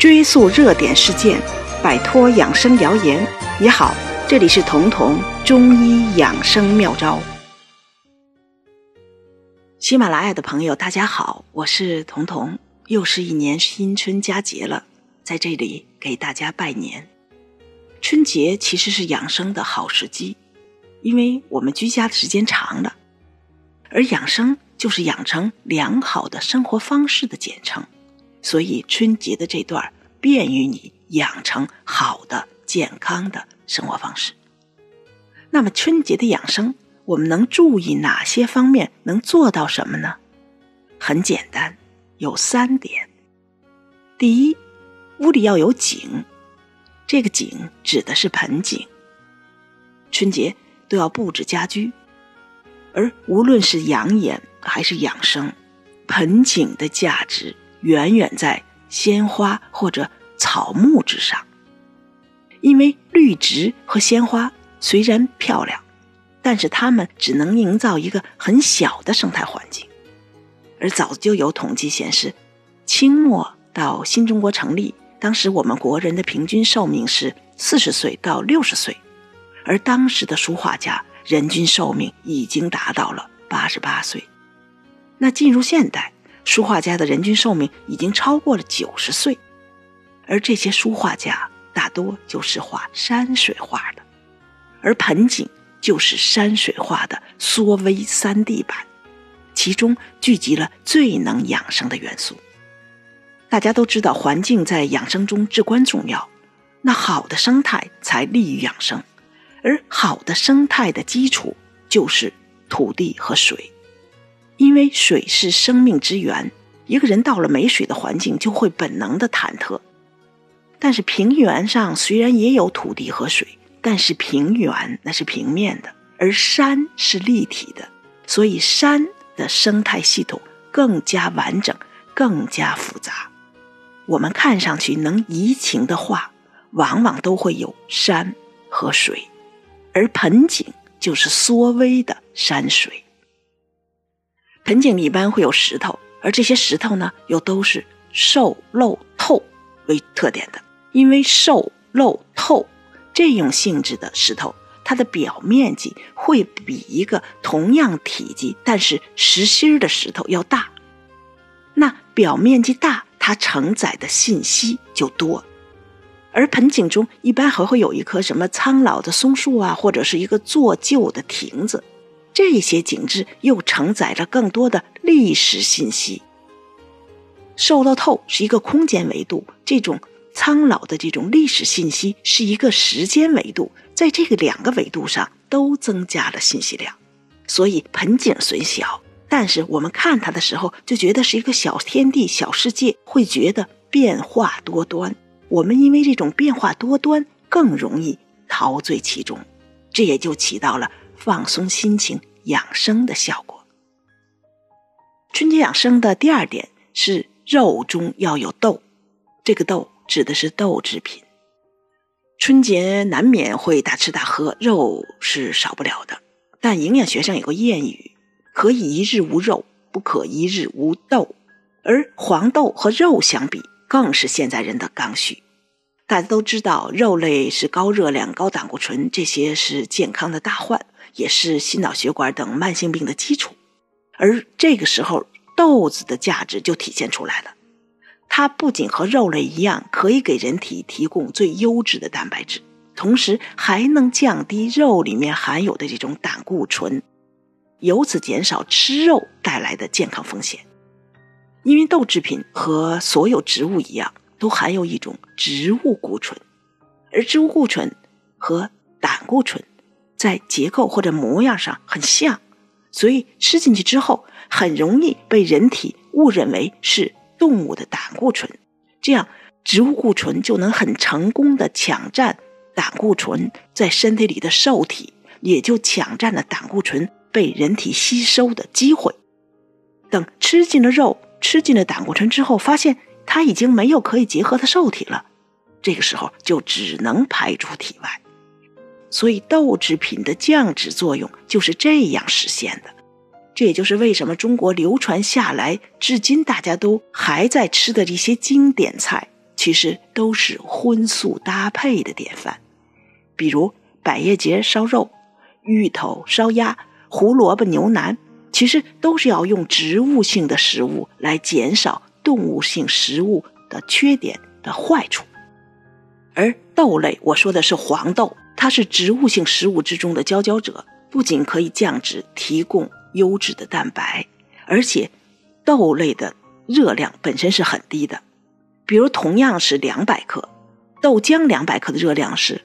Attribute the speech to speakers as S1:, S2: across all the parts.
S1: 追溯热点事件，摆脱养生谣言。你好，这里是彤彤中医养生妙招。喜马拉雅的朋友，大家好，我是彤彤。又是一年新春佳节了，在这里给大家拜年。春节其实是养生的好时机，因为我们居家的时间长了，而养生就是养成良好的生活方式的简称，所以春节的这段便于你养成好的健康的生活方式。那么春节的养生，我们能注意哪些方面？能做到什么呢？很简单。有三点：第一，屋里要有景，这个景指的是盆景。春节都要布置家居，而无论是养眼还是养生，盆景的价值远远在鲜花或者草木之上。因为绿植和鲜花虽然漂亮，但是它们只能营造一个很小的生态环境。而早就有统计显示，清末到新中国成立，当时我们国人的平均寿命是四十岁到六十岁，而当时的书画家人均寿命已经达到了八十八岁。那进入现代，书画家的人均寿命已经超过了九十岁，而这些书画家大多就是画山水画的，而盆景就是山水画的缩微三 D 版。其中聚集了最能养生的元素。大家都知道，环境在养生中至关重要。那好的生态才利于养生，而好的生态的基础就是土地和水。因为水是生命之源，一个人到了没水的环境，就会本能的忐忑。但是平原上虽然也有土地和水，但是平原那是平面的，而山是立体的，所以山。的生态系统更加完整，更加复杂。我们看上去能移情的画，往往都会有山和水，而盆景就是缩微的山水。盆景里一般会有石头，而这些石头呢，又都是瘦、漏、透为特点的。因为瘦、漏、透这种性质的石头。它的表面积会比一个同样体积但是实心的石头要大，那表面积大，它承载的信息就多。而盆景中一般还会有一棵什么苍老的松树啊，或者是一个做旧的亭子，这些景致又承载着更多的历史信息。受到透是一个空间维度，这种苍老的这种历史信息是一个时间维度。在这个两个维度上都增加了信息量，所以盆景虽小，但是我们看它的时候就觉得是一个小天地、小世界，会觉得变化多端。我们因为这种变化多端，更容易陶醉其中，这也就起到了放松心情、养生的效果。春节养生的第二点是肉中要有豆，这个豆指的是豆制品。春节难免会大吃大喝，肉是少不了的。但营养学上有个谚语：“可以一日无肉，不可一日无豆。”而黄豆和肉相比，更是现在人的刚需。大家都知道，肉类是高热量、高胆固醇，这些是健康的大患，也是心脑血管等慢性病的基础。而这个时候，豆子的价值就体现出来了。它不仅和肉类一样，可以给人体提供最优质的蛋白质，同时还能降低肉里面含有的这种胆固醇，由此减少吃肉带来的健康风险。因为豆制品和所有植物一样，都含有一种植物固醇，而植物固醇和胆固醇在结构或者模样上很像，所以吃进去之后很容易被人体误认为是。动物的胆固醇，这样植物固醇就能很成功的抢占胆固醇在身体里的受体，也就抢占了胆固醇被人体吸收的机会。等吃进了肉，吃进了胆固醇之后，发现它已经没有可以结合的受体了，这个时候就只能排出体外。所以豆制品的降脂作用就是这样实现的。这也就是为什么中国流传下来至今大家都还在吃的这些经典菜，其实都是荤素搭配的典范。比如百叶结烧肉、芋头烧鸭、胡萝卜牛腩，其实都是要用植物性的食物来减少动物性食物的缺点的坏处。而豆类，我说的是黄豆，它是植物性食物之中的佼佼者，不仅可以降脂，提供优质的蛋白，而且豆类的热量本身是很低的。比如同样是两百克，豆浆两百克的热量是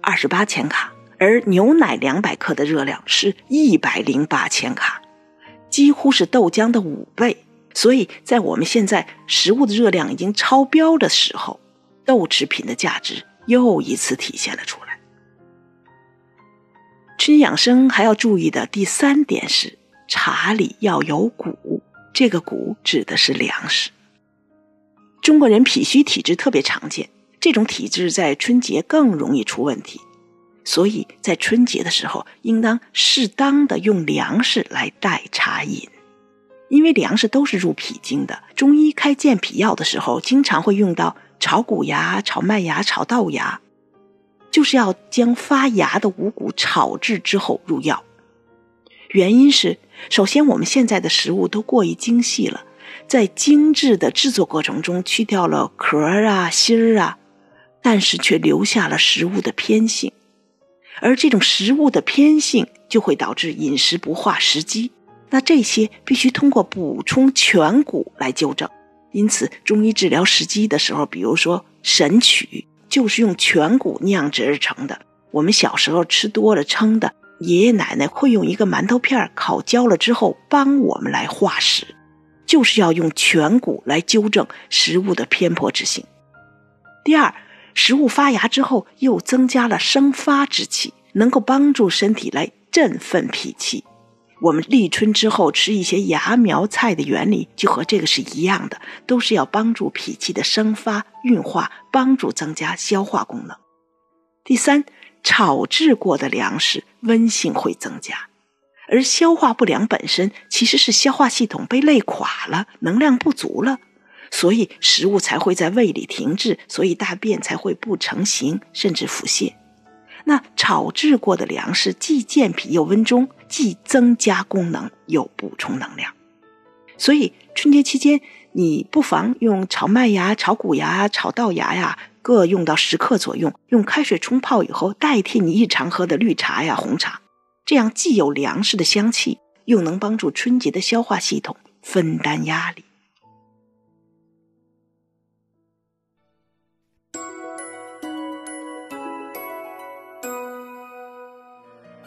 S1: 二十八千卡，而牛奶两百克的热量是一百零八千卡，几乎是豆浆的五倍。所以在我们现在食物的热量已经超标的时候。豆制品的价值又一次体现了出来。吃养生还要注意的第三点是，茶里要有谷。这个谷指的是粮食。中国人脾虚体质特别常见，这种体质在春节更容易出问题，所以在春节的时候，应当适当的用粮食来代茶饮，因为粮食都是入脾经的。中医开健脾药的时候，经常会用到。炒谷芽、炒麦芽、炒豆芽，就是要将发芽的五谷炒制之后入药。原因是，首先我们现在的食物都过于精细了，在精致的制作过程中去掉了壳儿啊、芯儿啊，但是却留下了食物的偏性，而这种食物的偏性就会导致饮食不化食积。那这些必须通过补充全谷来纠正。因此，中医治疗食积的时候，比如说神曲，就是用全谷酿制而成的。我们小时候吃多了撑的，爷爷奶奶会用一个馒头片烤焦了之后帮我们来化食，就是要用全谷来纠正食物的偏颇之性。第二，食物发芽之后又增加了生发之气，能够帮助身体来振奋脾气。我们立春之后吃一些芽苗菜的原理就和这个是一样的，都是要帮助脾气的生发运化，帮助增加消化功能。第三，炒制过的粮食温性会增加，而消化不良本身其实是消化系统被累垮了，能量不足了，所以食物才会在胃里停滞，所以大便才会不成形，甚至腹泻。那炒制过的粮食既健脾又温中，既增加功能又补充能量，所以春节期间你不妨用炒麦芽、炒谷芽、炒豆芽呀，各用到十克左右，用开水冲泡以后，代替你日常喝的绿茶呀、红茶，这样既有粮食的香气，又能帮助春节的消化系统分担压力。